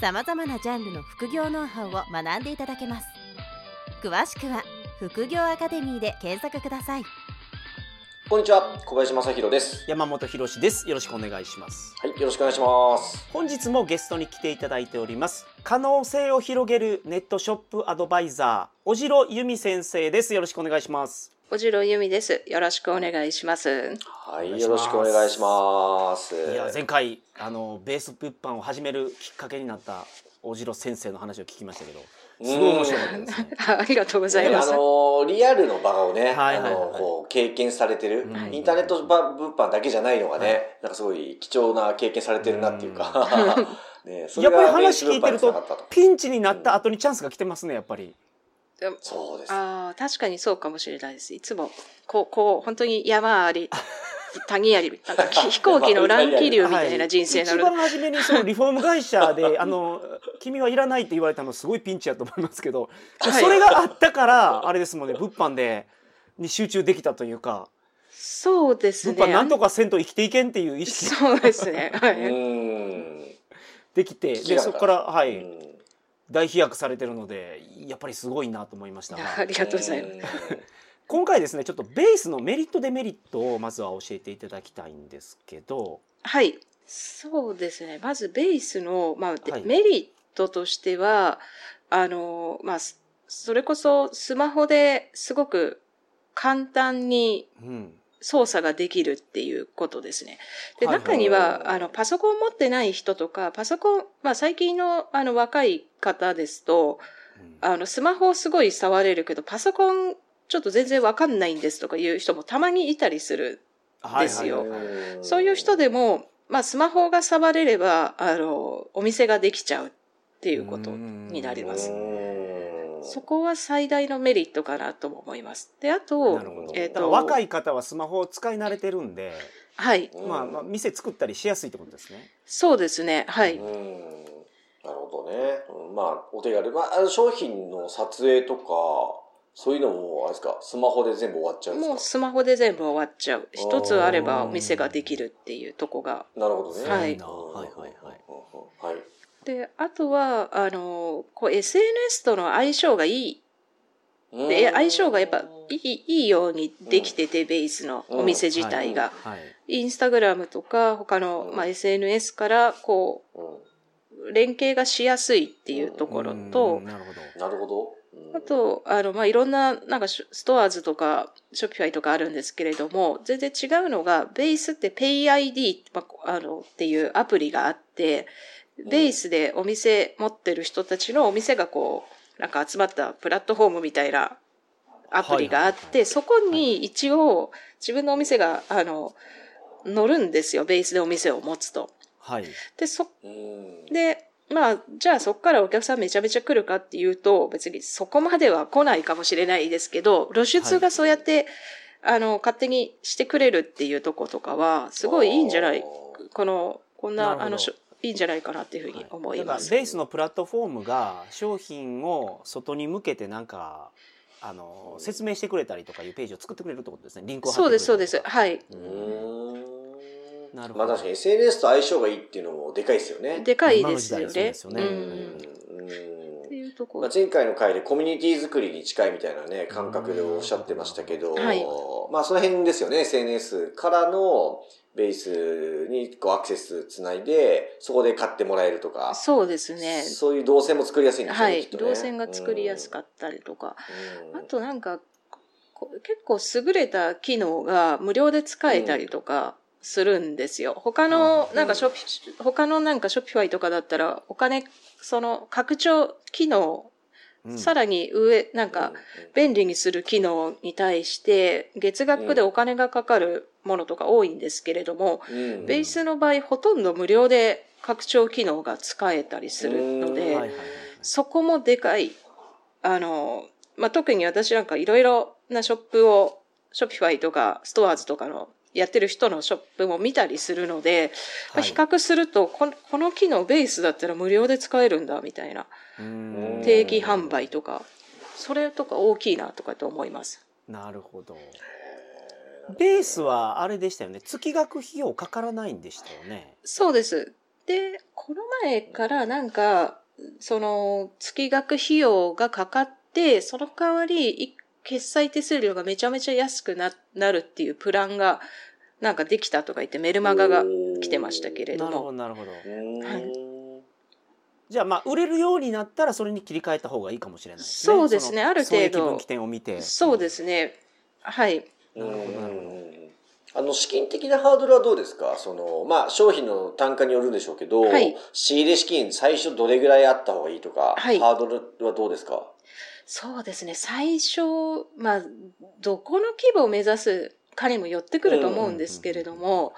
さまざまなジャンルの副業ノウハウを学んでいただけます詳しくは副業アカデミーで検索くださいこんにちは、小林正弘です。山本博です。よろしくお願いします。はい、よろしくお願いします。本日もゲストに来ていただいております。可能性を広げるネットショップアドバイザー、小城由美先生です。よろしくお願いします。小城由美です。よろしくお願いします。はい、よろしくお願いします。いや、前回、あの、ベース物販を始めるきっかけになった小城先生の話を聞きましたけど、すごい面白かったですね。ありがとうございます。のリアルの場をね、はいはいはいあのこう経験されてる、うんインターネット物販だけじゃないのがね、なんかすごい貴重な経験されてるなっていうか、ね、そやっぱり話聞いてると、ピンチになった後にチャンスが来てますね、やっぱり。そうです。ああ、確かにそうかもしれないです。いつも、こう、こう、本当に山あり、谷あり、なんかき 飛行機の乱気流みたいな人生なので、一番初めにそのリフォーム会社で あの君はいらないって言われたのすごいピンチやと思いますけど、はいそれがあったからあれですもんね物販でに集中できたというかそうですね。物販なんとかせんと生きていけんっていう意識がそうですね。はうい。ん。できてでそこからはい、うん大飛躍されてるのでやっぱりすごいなと思いましたが ありがとうございます。今回ですねちょっとベースのメリットデメリットをまずは教えていただきたいんですけどはい。そうですね。まずベースの、まあ、ではいメリットとしては、あの、まあ、そそれこそスマホですごく簡単にうん操作ができるっていうことですね。で、中には、あの、パソコン持ってない人とか、パソコン、まあ最近のあの若い方ですと、あの、スマホをすごい触れるけど、パソコンちょっと全然わかんないんですとかいう人もたまにいたりする。はいですよそういう人でも、まあスマホが触れれば、あの、お店ができちゃうっていうことになります。そこは最大のメリットかなとも思います。で、あとえっ、だからと、若い方はスマホを使い慣れてるんで、はい、うんまあ、まあ店作ったりしやすいってことですね。そうですね、はい。うんなるほどね。うんまあ、お手軽。まあ、商品の撮影とか、そういうのも、あれですか、スマホで全部終わっちゃうんですか？もうスマホで全部終わっちゃう。一つあればお店ができるっていうとこが。なるほどね。はいうんはいはいはいはい。で、あとは、あの、こう SNS との相性がいい。で、相性がやっぱいいいいようにできてて、ベースのお店自体が。はい。インスタグラムとか他の、まあ、SNS からこう連携がしやすいっていうところとうん、なるほど。なるほど。うんあと、あの、まあ、いろんな、なんか、ストアーズとか、ショッピファイとかあるんですけれども、全然違うのが、ベースって PayID、まあ、あの、っていうアプリがあって、ベースでお店持ってる人たちのお店がこう、なんか集まったプラットフォームみたいなアプリがあって、はいはい。はいそこに一応、自分のお店が、あの、乗るんですよ、ベースでお店を持つと。はい。で、そうん。で、まあ、じゃあそこからお客さんめちゃめちゃ来るかっていうと、別にそこまでは来ないかもしれないですけど、露出がそうやって、あの、勝手にしてくれるっていうとことかは、すごいいいんじゃない、この、こんな、なあの、いいんじゃないかなっていうふうに思いだからます。ベースのプラットフォームが商品を外に向けてなんかあの説明してくれたりとかいうページを作ってくれるってことですね。リンクを貼ってくれそうです、そうです。はい。うんなるほどまあ確かに SNS と相性がいいっていうのもでかいですよね。でかいですよね。ですよねうん。うんいうところまあ、。前回の回でコミュニティ作りに近いみたいなね、感覚でおっしゃってましたけど、はいまあその辺ですよね、SNS からのベースにこうアクセスつないで、そこで買ってもらえるとか、そうですね。そういう動線も作りやすいんですよね、はい。ね動線が作りやすかっったりとか。た。あとなんか、こ結構優れた機能が無料で使えたりとかするんですよ。他の、うん。なんかショッピ、他のなんかショッピファイとかだったら、お金、その拡張機能、うん。さらに上、なんか、便利にする機能に対して、月額でお金がかかるものとか多いんですけれども、うん。ベースの場合ほとんど無料で拡張機能が使えたりするので、そこもでかい。あの、まあ、特に私なんかいろいろなショップを、ショピファイとかストアーズとかのやってる人のショップも見たりするので、はい比較するとこの、この機能ベースだったら無料で使えるんだみたいな。うん定期販売とか、それとか大きいなとかと思います。なるほどベースはあれでしたよね月額費用かからないんでしたよねそうです。で、この前からなんか、その月額費用がかかって、その代わりい決済手数料がめちゃめちゃ安くななるっていうプランがなんかできたとか言ってメルマガが来てましたけれどなるほども。なるほど。うんじゃあまあ売れるようになったらそれに切り替えた方がいいかもしれないですね。そうですねある程度。分岐点を見て。そうですね。はい。うん。なるほどなるほあの資金的なハードルはどうですか？そのまあ商品の単価によるんでしょうけど、はい。仕入れ資金最初どれぐらいあった方がいいとか、はい。ハードルはどうですか？そうですね。最初、まあ、どこの規模を目指すかにも寄ってくると思うんですけれども、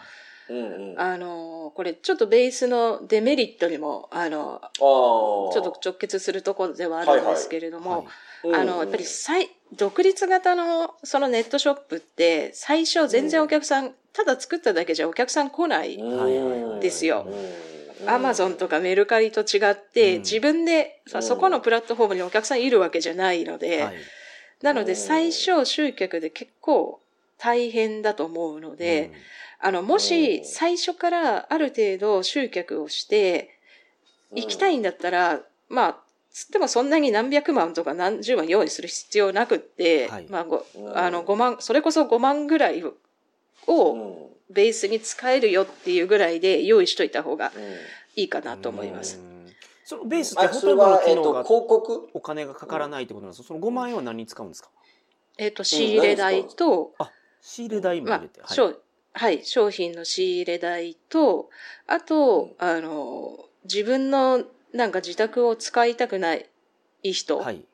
うんうん、あの、これちょっとベースのデメリットにも、あの、ああちょっと直結するところではあるんですけれども、はいあの、やっぱり最、独立型のそのネットショップって、最初全然お客さん、ただ作っただけじゃお客さん来ない。ですよ。うん。アマゾンとかメルカリと違って、うん。自分で、うん。そこのプラットフォームにお客さんいるわけじゃないので、はい。なのでうん最初集客で結構大変だと思うので、あの、もし最初からある程度集客をして、行きたいんだったら、まあ、つってもそんなに何百万とか何十万用意する必要なくって、はい。まあ、ごうん。あの、5万、それこそ5万ぐらいをうん。ベースに使えるよっていうぐらいで用意しといた方がうん。いいかなと思います。うん。そのベースってあそれほとんどのは、えっと機能が広告？お金がかからないってことなんですか？その5万円は何に使うんですか？えっ、と、仕入れ代と、仕入れ代もまあ入れて、、はい。商はい、商品の仕入れ代と、あと、あの、自分のなんか自宅を使いたくない人はい。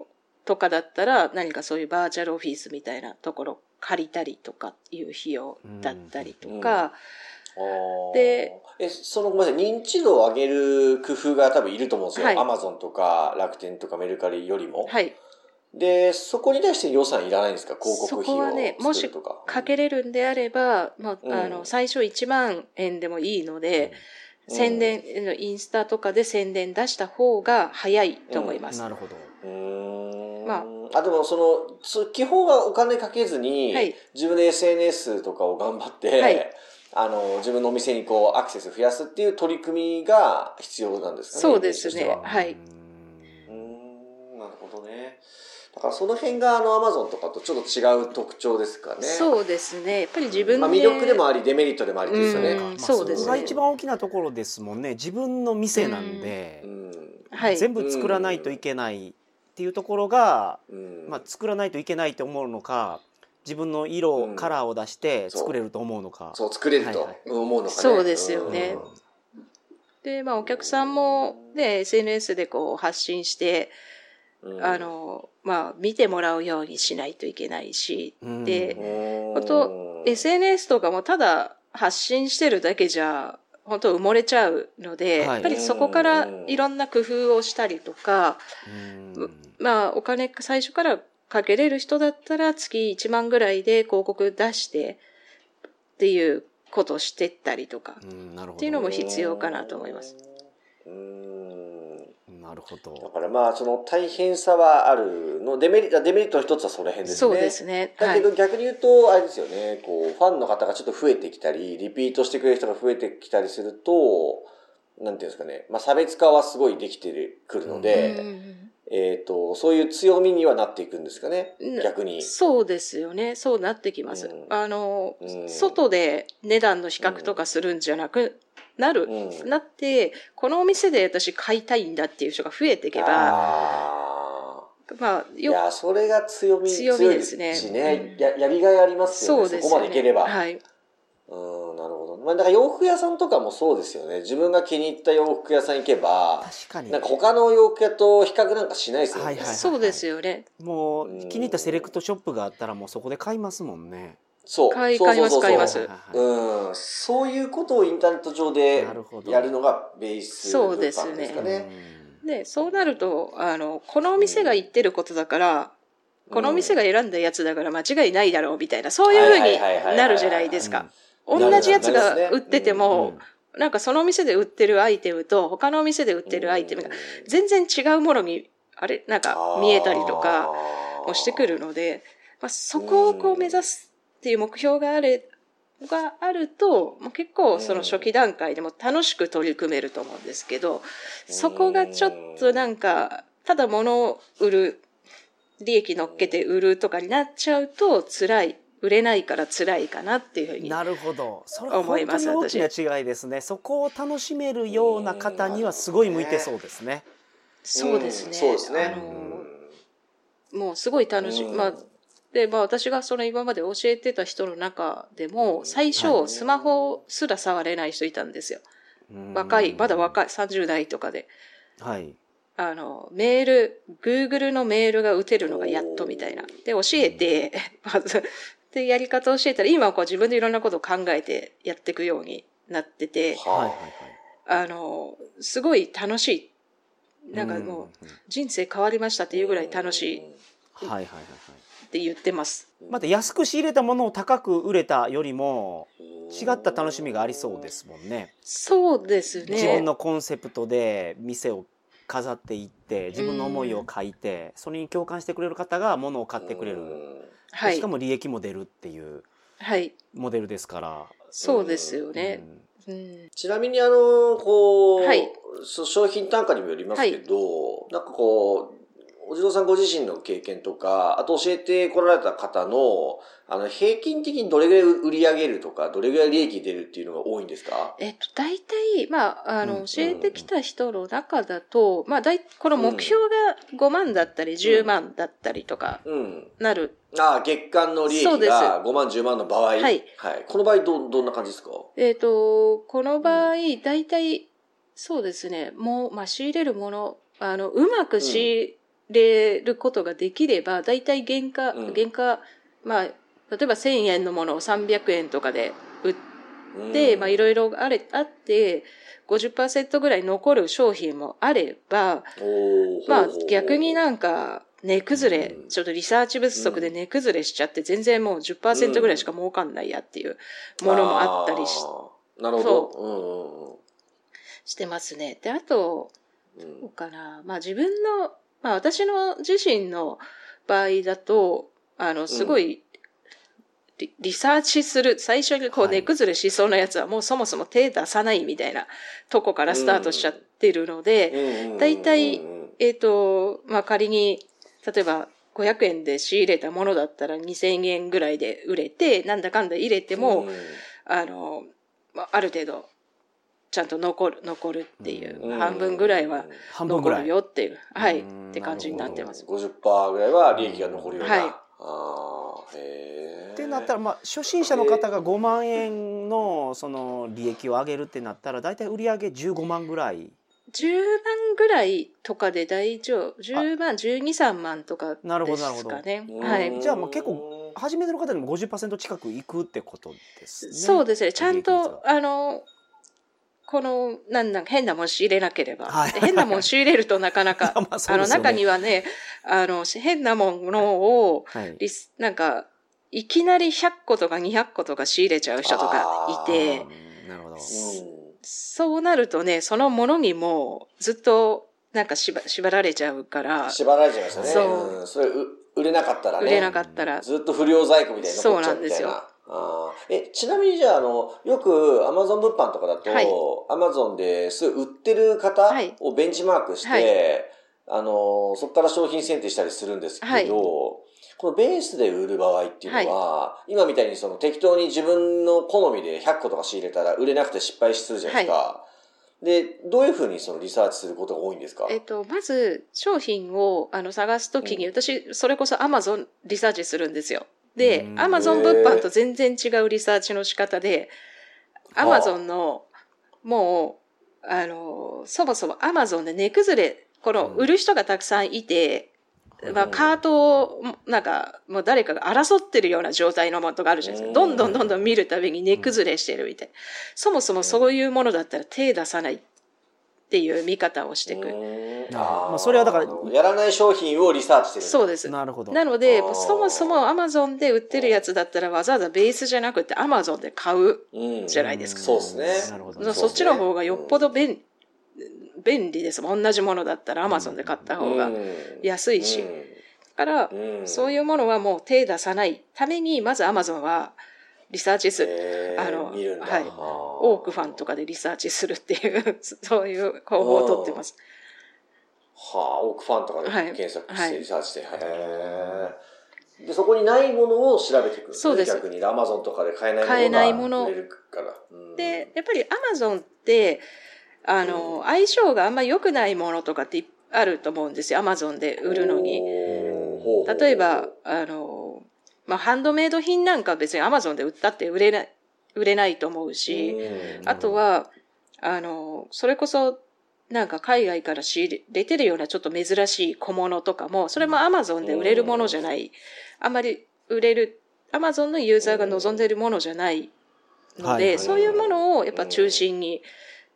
とかだったら、何かそういうバーチャルオフィスみたいなところ借りたりとかいう費用だったりとか、あー。でえそのごめんなさい認知度を上げる工夫が多分いると思うんですよ、はい。アマゾンとか楽天とかメルカリよりも、はい、でそこに対して予算いらないんですか？広告費そこはをね作るとか。かけれるんであれば、まあ、うん。あの、最初1万円でもいいので、うん。宣伝、インスタとかで宣伝出した方が早いと思います。なるほど。まあ。でもそのつ基本はお金かけずに、はい。自分で SNS とかを頑張って、はい。あの自分のお店にこうアクセス増やすっていう取り組みが必要なんですかねそうですね。は。はい。うん。なるほどねだからその辺があのアマゾンとかとちょっと違う特徴ですかね。そうですね。やっぱり自分で。まあ、魅力でもありデメリットでもありですよね、うそうですね。そこが一番大きなところですもんね。自分の店なんで、うん。はい。全部作らないといけないっていうところが、うん。まあ、作らないといけないと思うのか自分の色、うんカラーを出して作れると思うのか。そう作れるとはいはい。思うのかね、そうですよね。うん。で、まあ、お客さんも、ね、SNS でこう発信して、うん。あの、まあ、見てもらうようにしないといけないし、うん。でうん本当 SNS とかもただ発信してるだけじゃ、本当埋もれちゃうので、はい。やっぱりそこからいろんな工夫をしたりとか、うん。まあ、お金最初からかけれる人だったら月1万ぐらいで広告出してっていうことをしてったりとか。っていうのも必要かなと思います。うんなるほだどからまあその大変さはあるのデメリットデメリットの一つはその辺ですねそうですね。はいだけど。逆に言うとあれですよねこうファンの方がちょっと増えてきたりリピートしてくれる人が増えてきたりするとなんていうんですかね、まあ、差別化はすごいできてくるので、うんえー、とそういう強みにはなっていくんですかねうん逆に。そうですよね。そうなってきます。うんあの、うん外で値段の比較とかするんじゃなくなる、うんなって、このお店で私買いたいんだっていう人が増えていけば、あまあ、ーいよやそれが強み強みですねしね、うんややりがいありますよねそね。こまでいければ。はい。うん、なるほど。まあ、だから洋服屋さんとかもそうですよね。自分が気に入った洋服屋さん行けば、確かになんか他の洋服屋と比較なんかしないですよね。はいはいそうですよね。もう気に入ったセレクトショップがあったらもうそこで買いますもんねそう。買いそうそうそう買いますそう。ん。そういうことをインターネット上でやるのがベースそうですね。物販ですかね。で、そうなると、あの、このお店が言ってることだから、このお店が選んだやつだから間違いないだろうみたいな、そういうふうになるじゃないですか。同じやつが売ってても、なんかそのお店で売ってるアイテムと他のお店で売ってるアイテムが全然違うものに、あれ、なんか見えたりとかもしてくるので、まあ、そこをこう目指すっていう目標がある、があると、もう結構その初期段階でも楽しく取り組めると思うんですけど、そこがちょっとなんか、ただ物を売る、利益乗っけて売るとかになっちゃうと辛い。売れないから辛いかなっていうふうになるほど。それは本当に大きな違いですね。そこを楽しめるような方にはすごい向いてそうですね。そうですね。そうですね。あのもうすごい楽しい、まあで、まあ私がその今まで教えてた人の中でも、最初スマホすら触れない人いたんですよ。若い、まだ若い、30代とかで。はい。あの、メール、Google のメールが打てるのがやっとみたいな。で、教えて、まず、で、やり方を教えたら、今はこう自分でいろんなことを考えてやっていくようになってて、はいはいはい。あの、すごい楽しい。なんかもう、人生変わりましたっていうぐらい楽しいっはいはいはいはい。て言ってます。また安く仕入れたものを高く売れたよりも違った楽しみがありそうですもんね。そうですね。自分のコンセプトで店を飾っていって自分の思いを書いてそれに共感してくれる方が物を買ってくれるはいしか。も利益も出るっていうはい。モデルですから。そうですようね。んうん。ちなみにあの、こう、はいそ商品単価にもよりますけど、なんかこう、おじろうさんご自身の経験とか、あと教えてこられた方の、あの、平均的にどれぐらい売り上げるとか、どれぐらい利益出るっていうのが多いんですか？えっと、大体、まあ、あの、うん教えてきた人の中だと、まあ、大、この目標が5万だったり、10万だったりとか、うん。なる。ああ、月間の利益が5万、10万の場合。はい。はい。この場合ど、どんな感じですか？えっと、この場合、大体、そうですね、もう、まあ、仕入れるもの、あの、うまく仕入れることができれば、大体原価、うん。原価、まあ、例えば1000円のものを300円とかで売って、まあ、いろいろあれ、あって、50%ぐらい残る商品もあれば、まあ逆になんか、値崩れ、うん。ちょっとリサーチ不足で値崩れしちゃって、全然もう10%ぐらいしか儲かんないやっていうものもあったりしあーなるほど。う。んうんしてますね。で、あと、うん。どうかな。まあ自分の、まあ私の自身の場合だと、あの、すごい、リリサーチする、最初にこうはい。値崩れしそうなやつはもうそもそも手出さないみたいなとこからスタートしちゃってるので、大体えっ、と、まあ仮に、例えば500円で仕入れたものだったら2000円ぐらいで売れて、なんだかんだ入れても、うん。あの、まあある程度、ちゃんと残る、残るっていう、うん半分ぐらいは半分ぐらい残る。よっていう、はい、うんって感じになってます。50%ぐらいは利益が残るような。はいああ、へえ。ってなったら、まあ、初心者の方が5万円のその利益を上げるってなったら大体売上15万ぐらい10万ぐらいとかで大丈夫。10万、12、3万とかなるほですどなるほどかね。うんはい。じゃあもう結構初めての方でも50%近くいくってことですね。そうですね。ちゃんと、あの、この、なんなん変なもん仕入れなければ。はいで変なもん仕入れるとなかなか、まあそうあの中にはね、あの、変なものを、はい。リスなんか、いきなり100個とか200個とか仕入れちゃう人とかいて、うんなるほど。そうなるとね、そのものにもうずっとなんか縛縛られちゃうから、縛られちゃいますよね。そううんそれう売れなかったらね。売れなかったら、ずっと不良在庫みたいに残っちゃうみたいな。そうなんですよあー。え、ちなみにじゃあ、あの、よくアマゾン物販とかだと、はい。アマゾンです売ってる方はい。をベンチマークして、はい。あの、そこから商品選定したりするんですけど、はい。このベースで売る場合っていうのは、今みたいにその適当に自分の好みで100個とか仕入れたら売れなくて失敗するじゃないですか。で、どういうふうにそのリサーチすることが多いんですか？えっと、まず商品をあの探すときに、うん。私、それこそ Amazon リサーチするんですよ。でうん、Amazon 物販と全然違うリサーチの仕方で、あ。Amazon の、もう、あの、そもそも Amazon で値崩れ、この売る人がたくさんいて、まあ、カートを、なんか、もう誰かが争ってるような状態のものとかあるじゃないですか。どんどんどんどん見るたびに値崩れしてるみたいな。そもそもそういうものだったら手出さない。っていう見方をしていく。あまあそれはだからやらない商品をリサーチしてる。そうです。なるほど。なのでそもそもアマゾンで売ってるやつだったらわざわざベースじゃなくてアマゾンで買う。うんじゃないですかそうですね。なるほどそっちの方がよっぽど便便利ですもん。同じものだったらアマゾンで買った方が安いし。だから、そういいうものはもう手出さないために、まずアマゾンはリサーチする。あのはいオークファンとかでリサーチするっていう、そういう方法をとってます。はあ、オークファンとかではい検索はいしてリサーチして。へえ。で、そこにないものを調べていく。そうです逆に、アマゾンとかで買えないものが買えないもので、やっぱりアマゾンって、あの、相性があんま良くないものとかってあると思うんですよ。アマゾンで売るのに。例えば、あの、まあ、ハンドメイド品なんか別にアマゾンで売ったって売れない、売れないと思うし、うん。あとは、あの、それこそ、なんか海外から仕入れてるようなちょっと珍しい小物とかも、それもアマゾンで売れるものじゃない、あんまり売れる、アマゾンのユーザーが望んでいるものじゃないので、そういうものをやっぱ中心に、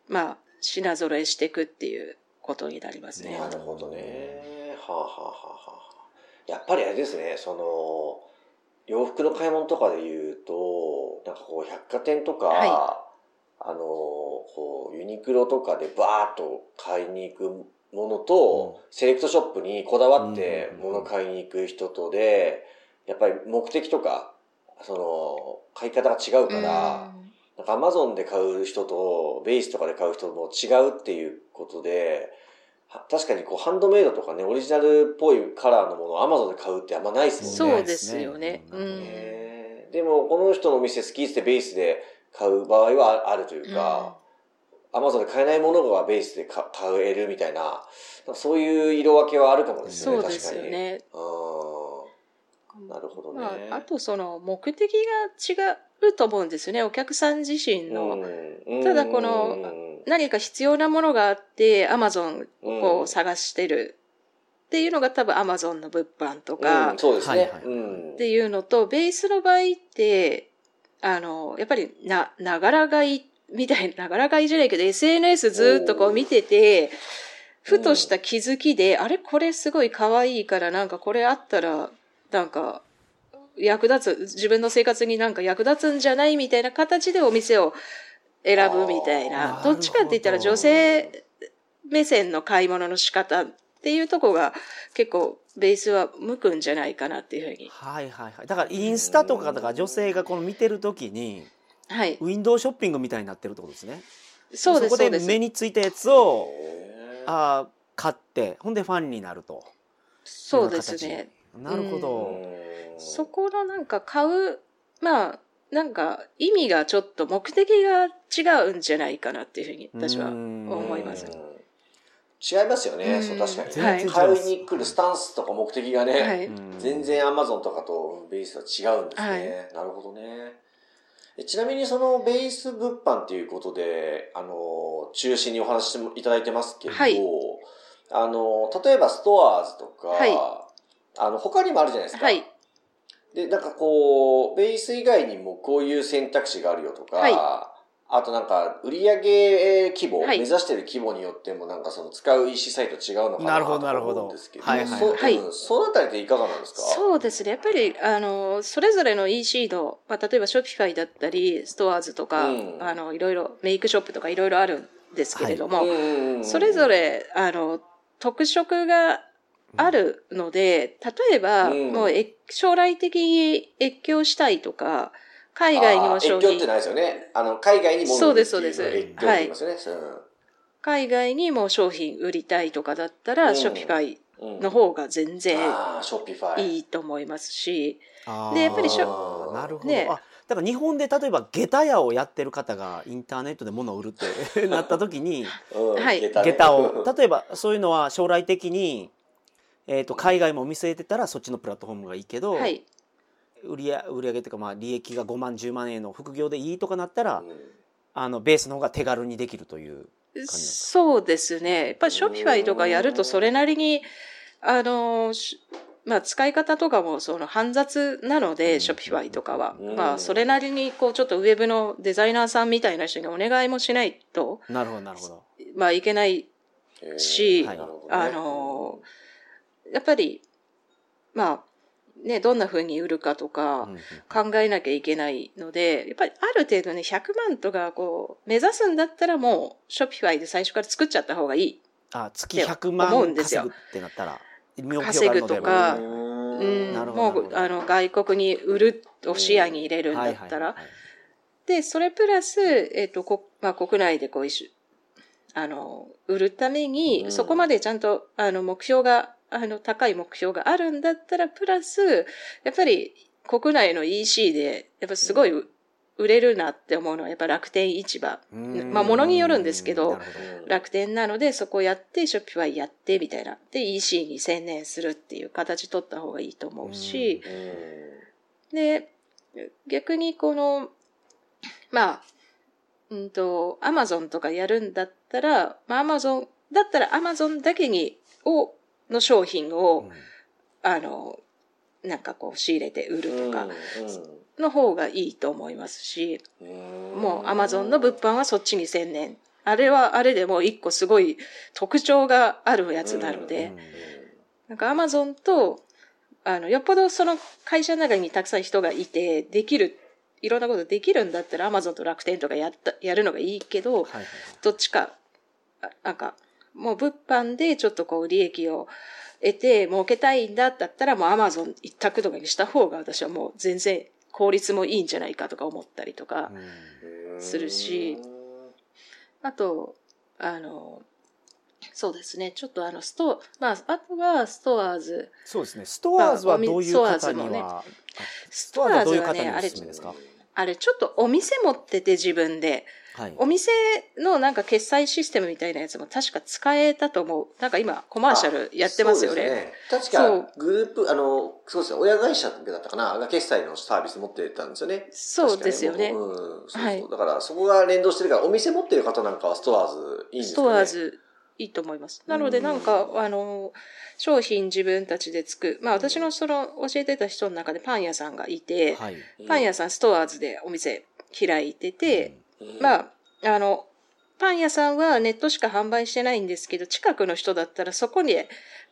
まあ、品揃えしていくっていうことになりますね。なるほどね。はあ、はあはあはあ、やっぱりあれですね、その、洋服の買い物とかで言うと、なんかこう百貨店とか、はあの、こうユニクロとかでバーッと買いに行くものと、セレクトショップにこだわってうん物買いに行く人とで、やっぱり目的とか、その、買い方が違うから、なんかアマゾンで買う人とベースとかで買う人も違うっていうことで、は確かにこうハンドメイドとかね、オリジナルっぽいカラーのものをアマゾンで買うってあんまないですもんね。そうですよね。ううんでもこの人のお店好きってベースで買う場合はあるというか、アマゾンで買えないものがベースで買買えるみたいな、そういう色分けはあるかもですよね、そうですよね。確かに。うん。なるほどね。まあ、あとその目的が違うと思うんですよね。お客さん自身の。うんただこの何か必要なものがあって、アマゾンうん。を探してるっていうのが多分アマゾンの物販とかうん、そうですね。っていうのと、ベースの場合って、あの、やっぱりな、ながら買いみたいな、ながら買いじゃないけど、SNS ずっとこう見てて、ふとした気づきで、あれ？これすごい可愛いから、なんかこれあったら、なんか、役立つ、自分の生活になんか役立つんじゃない？みたいな形でお店を選ぶみたいあな。ーどっちかって言ったら女性目線の買い物の仕方っていうとこが結構ベースは向くんじゃないかなっていうふうに。はいはいはい。だからインスタとかだから女性がこの見てるときに、はい。ウィンドウショッピングみたいになってるってことですね。そうです、こでそうです。目についたやつをあー買って、ほんでファンになると。そうですね。なるほど。うんそこのなんか買う、まあ、なんか意味がちょっと目的が違うんじゃないかなっていうふうに私はうん。思います。うん違いますよね、うん。そう確かに、全然違い買いに来るスタンスとか目的がね、はい。うん全然アマゾンとかとベースは違うんですね、なるほどね。えちなみにそのベース物販っていうことであの中心にお話しいただいてますけど、はい。あの例えばストアーズとか、はい。あの他にもあるじゃないですか、はい。で、なんかこう、ベース以外にもこういう選択肢があるよとか、はい。あとなんか、売上規模、はい。目指してる規模によってもなんかその使う EC サイト違うのかななるほどとなるほど思うんですけど、はいはいそはい。うんそのあたりっていかがなんですか？そうですね。やっぱり、あの、それぞれの EC の、まあ、例えば Shopify だったり、 STORES とか、うん。あの、いろいろ、 MakeShop とかいろいろあるんですけれども、うん。それぞれ、あの、特色があるので、例えば、うん。もうえ、将来的に越境したいとか、海外にも商品、越境ってないですよね。あの、海外に物を売るっていそうですそうです。越境って言いますよね。海外にも商品売りたいとかだったら、うん。 Shopify うんの方が全然。いいと思いますし、でやっぱりしょなるほど、ね。あだから日本で例えば下駄屋をやってる方がインターネットで物を売るって なった時に下駄を。例えばそういうのは将来的に、えー、と海外も見据えてたらそっちのプラットフォームがいいけど、はい。売り上っていうかまあ利益が5万10万円の副業でいいとかなったら、うん。あのベースの方が手軽にできるというそうですね。やっぱり Shopify とかやるとそれなりに、あの、しまあ使い方とかもその煩雑なので、 Shopify とかは。うん。まあそれなりにこうちょっとウェブのデザイナーさんみたいな人にお願いもしないと、なるほどなるほど。まあいけないし、はい。あの、やっぱり、まあ、ね、どんな風に売るかとか考えなきゃいけないので、やっぱりある程度ね、100万とかこう、目指すんだったらもう、 Shopify で最初から作っちゃった方がいい。あ月100万稼ぐってなったら稼ぐとかううん。もう、あの、外国に売るを視野に入れるんだったら。で、それプラス、えっ、と、こ、まあ、国内でこう、あの、売るために、うん。そこまでちゃんと、あの、目標が、あの、高い目標があるんだったら、プラス、やっぱり、国内の EC で、やっぱすごい、売れるなって思うのは、やっぱ楽天市場。うん。まあ物によるんですけど楽天なので、そこやって、ショッピファイやって、みたいな。で、EC に専念するっていう形取った方がいいと思うし、で、逆にこの、まあ、うんと、アマゾンとかやるんだったら、まあアマゾン、だったらアマゾンだけに、を、の商品を、あの、なんかこう仕入れて売るとかの方がいいと思いますし、もうアマゾンの物販はそっちに専念。あれはあれでもう一個すごい特徴があるやつなので、うん。なんかアマゾンと、あの、よっぽどその会社の中にたくさん人がいて、できる、いろんなことできるんだったらアマゾンと楽天とかやった、やるのがいいけど、はいはい。どっちか、あなんか、もう物販でちょっとこう利益を得て儲けたいんだだったらもうアマゾン一択とかにした方が私はもう全然効率もいいんじゃないかとか思ったりとか、するしあと、あの、そうですね。ちょっとあの、スト、まあ、あとはストアーズ。そうですねストアーズはどういう方にストアーズもねはストアーズはね、あれあれちょっとお店持ってて自分で、はいお店のなんか決済システムみたいなやつも確か使えたと思う。なんか今コマーシャルやってますよね。そうですそう確か、グループ、あの、そうですね、親会社だったかな、が決済のサービス持ってたんですよね。そうですよねうん、そうそう。はいだから、そこが連動してるから、お店持ってる方なんかはストアーズいいんですかね。ストアーズいいと思います。なのでなんか、あの、商品自分たちで作る。まあ私のその教えてた人の中でパン屋さんがいて、はいうん、パン屋さんストアーズでお店開いてて、うん、まあ、あの、パン屋さんはネットしか販売してないんですけど、近くの人だったらそこに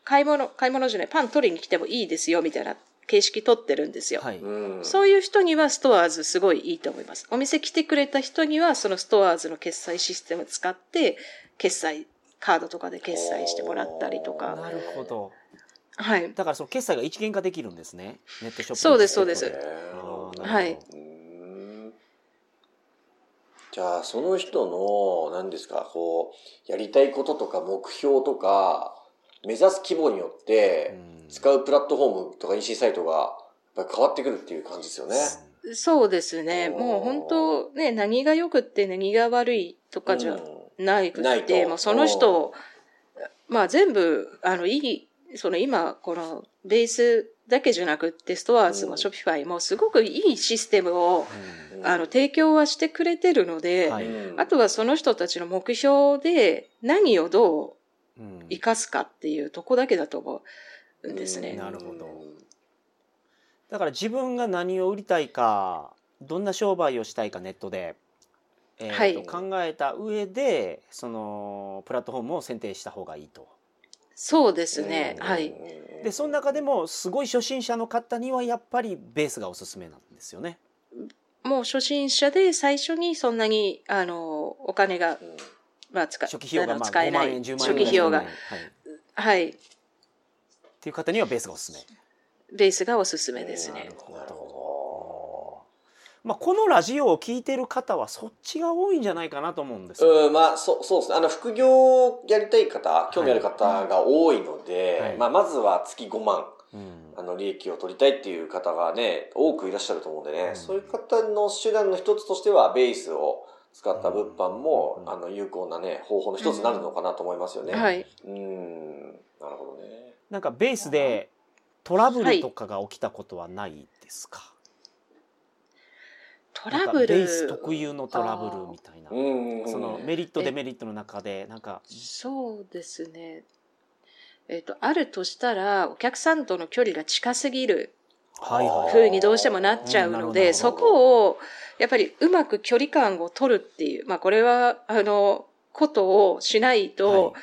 買い物、買い物じゃない、パン取りに来てもいいですよ、みたいな形式取ってるんですよ。はいうん、そういう人にはストアーズすごいいいと思います。お店来てくれた人にはそのストアーズの決済システム使って、決済、カードとかで決済してもらったりとか。なるほど。はい。だからその決済が一元化できるんですね。ネットショップそうですそうです。はい。うん。じゃあ、その人の、何ですか、こう、やりたいこととか目標とか、目指す規模によって、使うプラットフォームとか EC サイトが、やっぱり変わってくるっていう感じですよね。そうですね。もう本当ね、何が良くって何が悪いとかじゃうんないくて、と。もうその人を、まあ全部、あの、いい、その今、このベースだけじゃなくって、ストアーズうん。もショピファイもすごくいいシステムを、うん。あの、提供はしてくれてるので、あとはその人たちの目標で何をどううん。生かすかっていうとこだけだと思うんですね。なるほど。だから自分が何を売りたいかどんな商売をしたいかネットで、えーはいと考えた上でそのプラットフォームを選定した方がいいと。そうですね。うんはい。でその中でもすごい初心者の方にはやっぱりベースがおすすめなんですよね。もう初心者で最初にそんなに、あの、お金が、まあ、使初期費用が使え5万円ない。10万円初期費用がはい。。っはい。ていう方にはベースがおすすめ。ベースがおすすめですねなる。ほど。ほまあこのラジオを聞いてる方はそっちが多いんじゃないかなと思うんです。うん、まあ、そう、そうですね。あの、副業やりたい方、興味ある方が多いので、はいまあ、まずは月5万。うんあの、利益を取りたいっていう方がね、多くいらっしゃると思うんでね、うんそういう方の手段の一つとしては、ベースを使った物販も、うんあの、有効なね、方法の一つになるのかなと思いますよね。。はいい。うん。なるほどね。なんかベースでトラブルとかが起きたことはないですか？トラブル。ベース特有のトラブルみたいな。うん。そのメリットデメリットの中でなんかそうですね。えっ、と、あるとしたら、お客さんとの距離が近すぎるはいはい風にどうしてもなっちゃうので、うんそこを、やっぱりうまく距離感を取るっていう、まあこれは、あの、ことをしないと、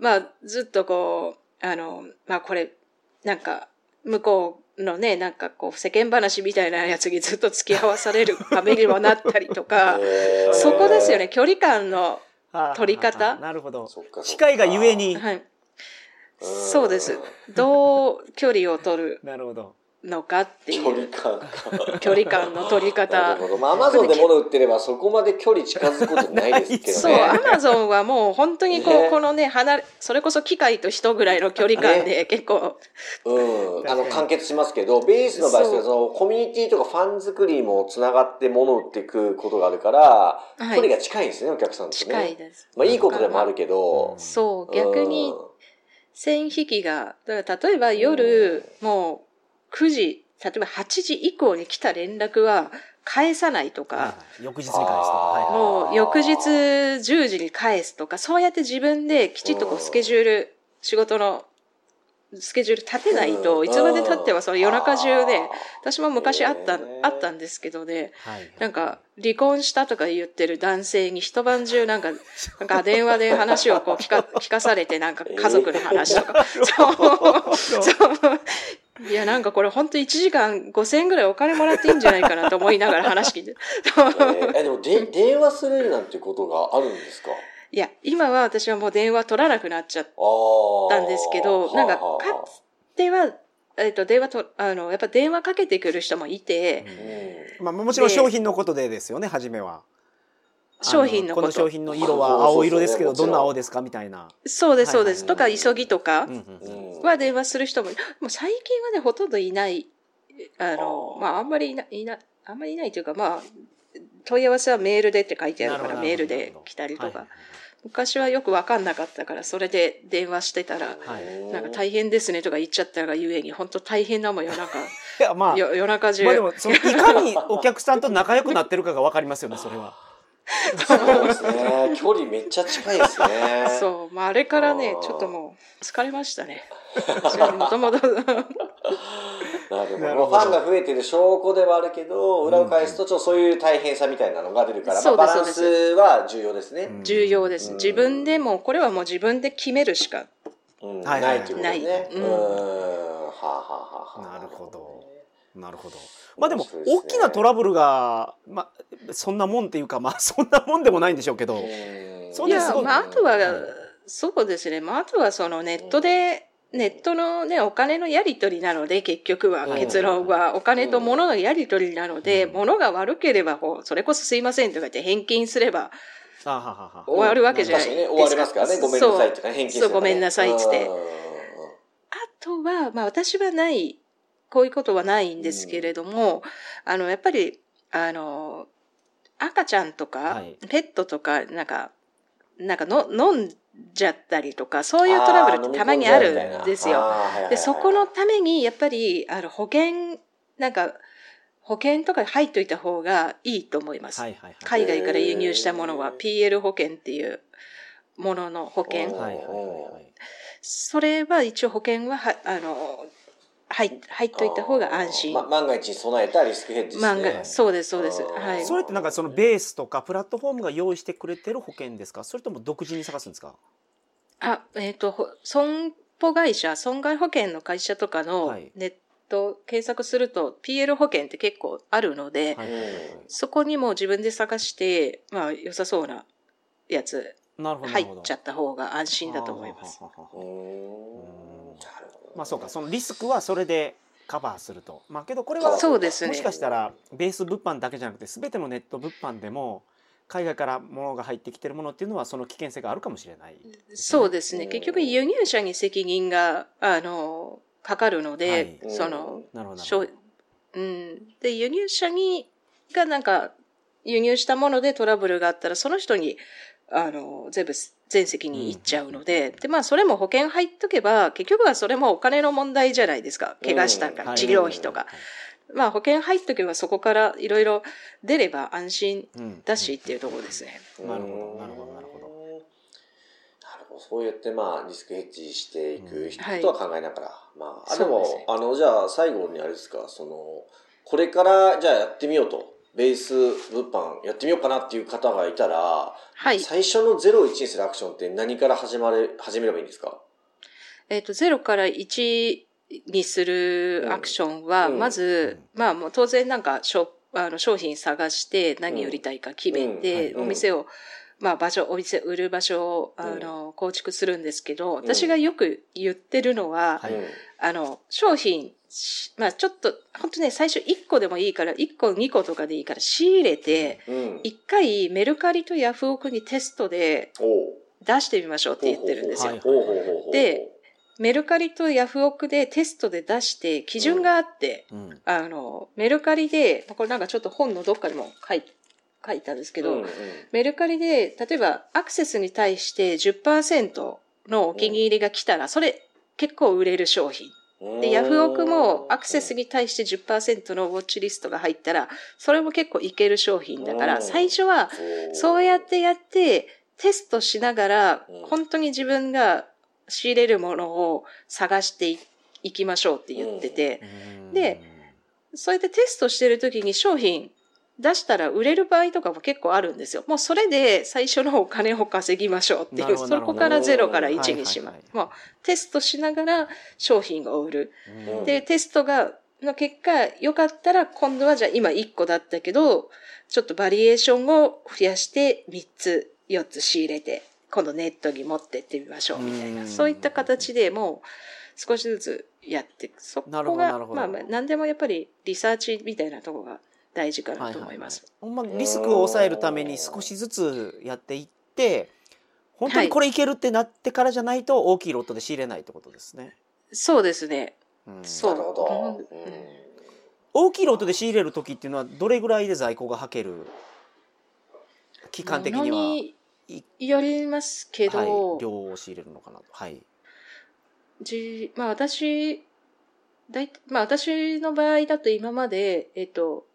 まあ、ずっとこう、あの、まあこれ、なんか、向こうのね、なんかこう、世間話みたいなやつにずっと付き合わされるためにもなったりとか、そこですよね、距離感の、取り方。なるほど。機械がゆえに。はい。うん。そうです。どう距離を取るなるほどのかってい距離う感か。距離感の取りな方る。ほど。まあ、アマゾンで物売ってればそこまで距離近づくことないですけどそう、ね。アマゾンはもう本当にこう、ねこのね、離れ、それこそ機械と人ぐらいの距離感で結構、うん。あの、完結しますけど、ベースの場合そうその、コミュニティとかファン作りもつながって物を売っていくことがあるから、はい距離が近いんですね、お客さんとね。近いです。まあ、いいことでもあるけど、そう、逆に線引きが、だから例えば夜、もう9時、例えば8時以降に来た連絡は返さないとか、翌日に返すとか。もう翌日10時に返すとか、そうやって自分できちっとこうスケジュール、仕事のスケジュール立てないと、いつまで経ってはその夜中中で、私も昔あった、あったんですけどね、はいなんか離婚したとか言ってる男性に一晩中なんか、なんか電話で話をこう聞か聞かされて、なんか家族の話とか。そう。そう。いや、なんかこれ本当1時間5000円ぐらいお金もらっていいんじゃないかなと思いながら話聞いて。えー。えでもで、電話するなんてことがあるんですか？いや、今は私はもう電話取らなくなっちゃっ。たんですけど、なんかかつては、えっと、電話と、あの、やっぱ電話かけてくる人もいて、うん。まあ、もちろん商品のことでですよね初めは。商品のこと。あこの商品の色は青色ですけどどんな青ですかみたいな、そうです、そうです。とか、急ぎとかは電話する人も、もう最近はね、ほとんどいない。あの、まあ、あんまりいない、いない、あんまりいないというか、まあ、問い合わせはメールでって書いてあるから、メールで来たりとか。昔はよくわかんなかったから、それで電話してたら、はいなんか大変ですねとか言っちゃったがゆえに、本当大変なもんよ、なんか、いやまあよ夜中中。まあでもその いかにお客さんと仲良くなってるかが分かりますよねそれは。そうですね。距離めっちゃ近いですね。そう、まあ、あれからねちょっともう、疲れましたね。もともと、なるほど。なるほどファンが増えてる証拠ではあるけど、裏を返すと、ちょっとそういう大変さみたいなのが出るから、まあ、そうですバランスは重要ですね。うん重要です。うん自分でも、これはもう自分で決めるしか。うんはいないということないね。ううんん。はあ、はあはあはあ、なるほどなるほど。まあでも大きなトラブルがまあそんなもんっていうかまあそんなもんでもないんでしょうけど。うんそうですまあ、あとははい、そうですね。まあ、あとはそのネットで、ネットのね、お金のやり取りなので、結局は、はい結論は、お金と物のやり取りなので、うん。物が悪ければ、こう、それこそすいませんとか言って返金すれば、終わるわけじゃない。確かにね、終わりますからね。ごめんなさいとか、返金するそうごめんなさいって。うん。あとは、まあ私はない、こういうことはないんですけれども、あの、やっぱり、あの、赤ちゃんとか、はい。ペットとか、なんか、なんかの飲んじゃったりとか、そういうトラブルってたまにあるんですよ。で、そこのために、やっぱり、あの、保険、なんか、保険とか入っといた方がいいと思います。はいはいはい。海外から輸入したものは PL 保険っていうものの保険。それは一応保険はは、あの、入入っといた方が安心。ま万が一に備えたリスクヘッジですね。漫画、そうです、そうです。はい。それってなんかそのベースとかプラットフォームが用意してくれてる保険ですか？それとも独自に探すんですか？あ、えっ、と、ほ損保会社、損害保険の会社とかのはいネット検索すると PL 保険って結構あるので、はいうんそこにも自分で探して、まあ良さそうなやつ。入っちゃった方が安心だと思います。はははまあそうか、そのリスクはそれでカバーすると。まあけどこれはそうですねもしかしたらベース物販だけじゃなくて全てのネット物販でも海外から物が入ってきてるものっていうのはその危険性があるかもしれない。そうですね。うん結局輸入者に責任が、あの、かかるので、はいその、なるほどうん。で、輸入者に、がなんか、輸入したものでトラブルがあったら、その人に、あの、全部、全責任いっちゃうので、で、まあ、それも保険入っとけば、結局はそれもお金の問題じゃないですか。怪我したか治療費とか。まあ、保険入っとけば、そこからいろいろ出れば安心うん。だしっていうところですね。なるほどなるほどなるほど。なるほど。そうやってまあリスクヘッジしていく人はい。とは考えながら、まああでもそうですね。あのじゃあ最後にあれですかそのこれからじゃあやってみようとベース物販やってみようかなっていう方がいたら、はい。最初の0を1にするアクションって何から始まれ、始めればいいんですか？えっ、と、0から1にするアクションは、うん。まず、まあもう当然なんか、しょあの商品探して何売りたいか決めて、うん。お店を、まあ場所、お店売る場所を、あの、構築するんですけど、私がよく言ってるのは、あの、商品、しまあちょっと、本当ね、最初1個でもいいから、1個2個とかでいいから仕入れて、うん。一回メルカリとヤフオクにテストで出してみましょうって言ってるんですよ。で、メルカリとヤフオクでテストで出して基準があって、うん。あの、メルカリで、これなんかちょっと本のどっかにも書い書いたんですけど、うんうん。メルカリで、例えばアクセスに対して10%のお気に入りが来たら、それ結構売れる商品。で、ヤフオクもアクセスに対して10%のウォッチリストが入ったら、それも結構いける商品だから、うん。最初はそう。やってやって、テストしながらうん、本当に自分が仕入れるものを探していいきましょうって言ってて、でそれでテストしてる時に商品出したら売れる場合とかも結構あるんですよ。もうそれで最初のお金を稼ぎましょうっていう、そこから0から1にしはいはいます。もうテストしながら商品を売る。うんで、テストが、の結果、良かったら、今度はじゃあ今1個だったけど、ちょっとバリエーションを増やして3つ、4つ仕入れて、今度ネットに持ってってみましょうみたいな、うんそういった形でもう少しずつやっていく。そこが、まあまあ、何でもやっぱりリサーチみたいなところが大事かなと思います。ほんまリスクを抑えるために少しずつやっていって本当にこれいけるってなってからじゃないと大きいロットで仕入れないってことですね。そうですね。うんそうなるほど。うんうん大きいロットで仕入れる時っていうのはどれぐらいで在庫がはける？期間的には、よりますけど、はい、量を仕入れるのかなと。はい。じ、まあ私、だいまあ私の場合だと今まで、えっと、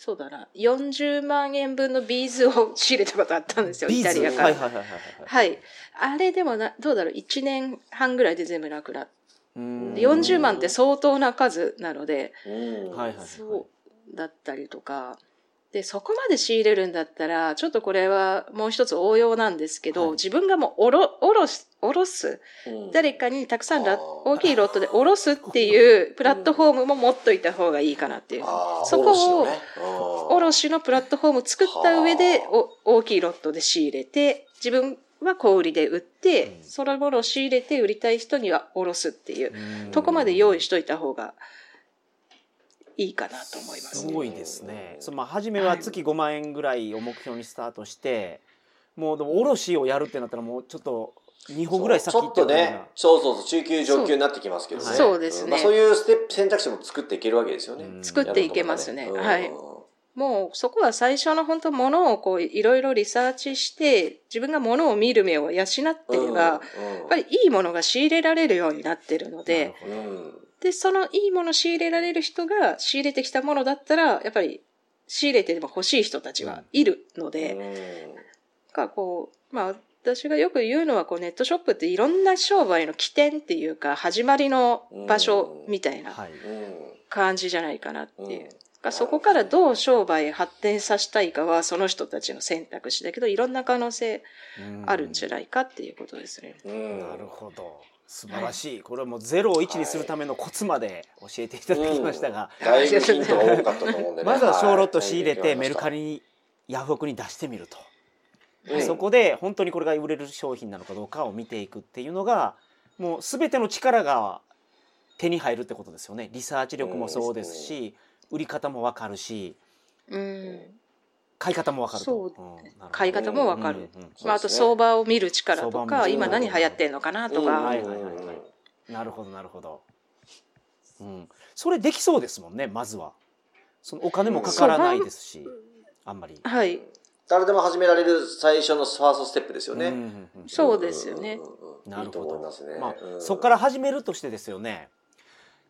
そうだな、40万円分のビーズを仕入れたことあったんですよ、イタリアから。はいはいはいはいはい。はい。あれでもな、どうだろう、1年半ぐらいで全部なくなって、40万って相当な数なので。そうだったりとか、で、そこまで仕入れるんだったら、ちょっとこれはもう一つ応用なんですけど、はい。自分がもうおろ、おろす、おろす、うん。誰かにたくさん大きいロットでおろすっていうプラットフォームも持っといた方がいいかなっていう。あーそこを卸のね。うん。卸のプラットフォーム作った上ではお大きいロットで仕入れて、自分は小売りで売って、うん。そのものを仕入れて売りたい人には卸すっていう、うん。とこまで用意しといた方がいいかなと思いますす。ごいですね。そのまあ初めは月5万円ぐらいを目標にスタートして、もうでも卸をやるってなったらもうちょっと2歩ぐらい先ちょっと行ってね、そうそうそう、中級上級になってきますけどね。そう。ですね。んまあ、そういうステップ、選択肢も作っていけるわけですよね。うん。作っていけますね。はい。もうそこは最初の本当ものをこういろいろリサーチして、自分がものを見る目を養ってれば、やっぱりいいものが仕入れられるようになってるので、で、そのいいもの仕入れられる人が仕入れてきたものだったら、やっぱり仕入れてでも欲しい人たちはいるので、かこう、まあ私がよく言うのはこうネットショップっていろんな商売の起点っていうか始まりの場所みたいな感じじゃないかなってう。ん。いう。がそこからどう商売発展させたいかはその人たちの選択肢だけどいろんな可能性あるんじゃないかっていうことですね。うん。なるほど。素晴らしい。これはもうゼロを1にするためのコツまで教えていただきましたが、だいぶヒントが多かったと思うんでね。まずは小ロット仕入れはいてメルカリにヤフオクに出してみると。うんそこで本当にこれが売れる商品なのかどうかを見ていくっていうのがもう全ての力が手に入るってことですよねリサーチ力もそうですし、売り方も分かるしうん。買い方も分かると。そう。買い方もわかる。うんうんうん。まあ、あと相場を見る力とか、今何流行ってんのかなとうんか。はいはいはいはい。なるほどなるほど、うん、それできそうですもんねまずは。そのお金もかからないですし、あんまり、はい。誰でも始められる最初のファーストステップですよね。うんうんうん。そうですよね。うんうんうんなるいいとほど思いますね。まあうん。そこから始めるとしてですよね。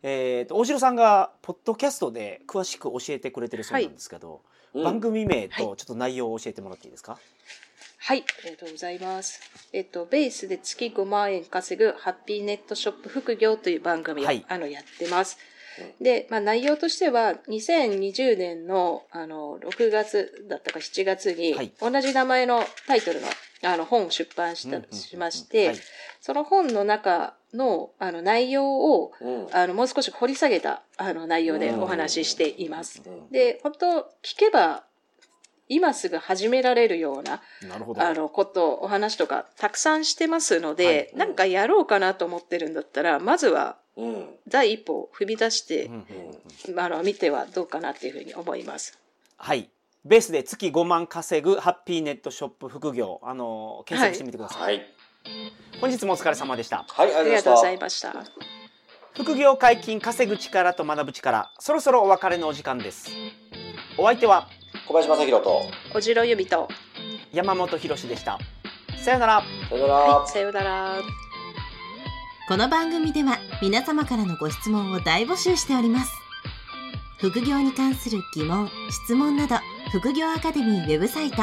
えー、と大城さんがポッドキャストで詳しく教えてくれてるそうなんですけど、うん番組名とちょっと内容を教えてもらっていいですか、はい、ありがとうございます。えっと、ベースで月5万円稼ぐハッピーネットショップ副業という番組を、はい。あのやってます。で、まあ内容としては、2020年の、あの、6月だったか7月にはい、同じ名前のタイトルの、あの、本を出版した、しまして、はい。その本の中の、あの、内容を、うん。あの、もう少し掘り下げた、あの、内容でお話ししています。うん。で、本当聞けば、今すぐ始められるような、なあの、こと、お話とか、たくさんしてますので、はい。なんかやろうかなと思ってるんだったら、まずは、うん。第一歩を踏み出してうん、うんうん。あの、見てはどうかなっていうふうに思います。はい。ベースで月5万稼ぐハッピーネットショップ副業。あの検索してみてください、はい本日もお疲れ様でした。はいあありがとうございいました。副業解禁稼ぐ力と学ぶ力そろそろお別れのお時間です。お相手は小林正弘とおじろゆみと、山本博史でした。さよなら。さよなら、はい、さようなら。この番組では皆様からのご質問を大募集しております。副業に関する疑問質問など副業アカデミーウェブサイト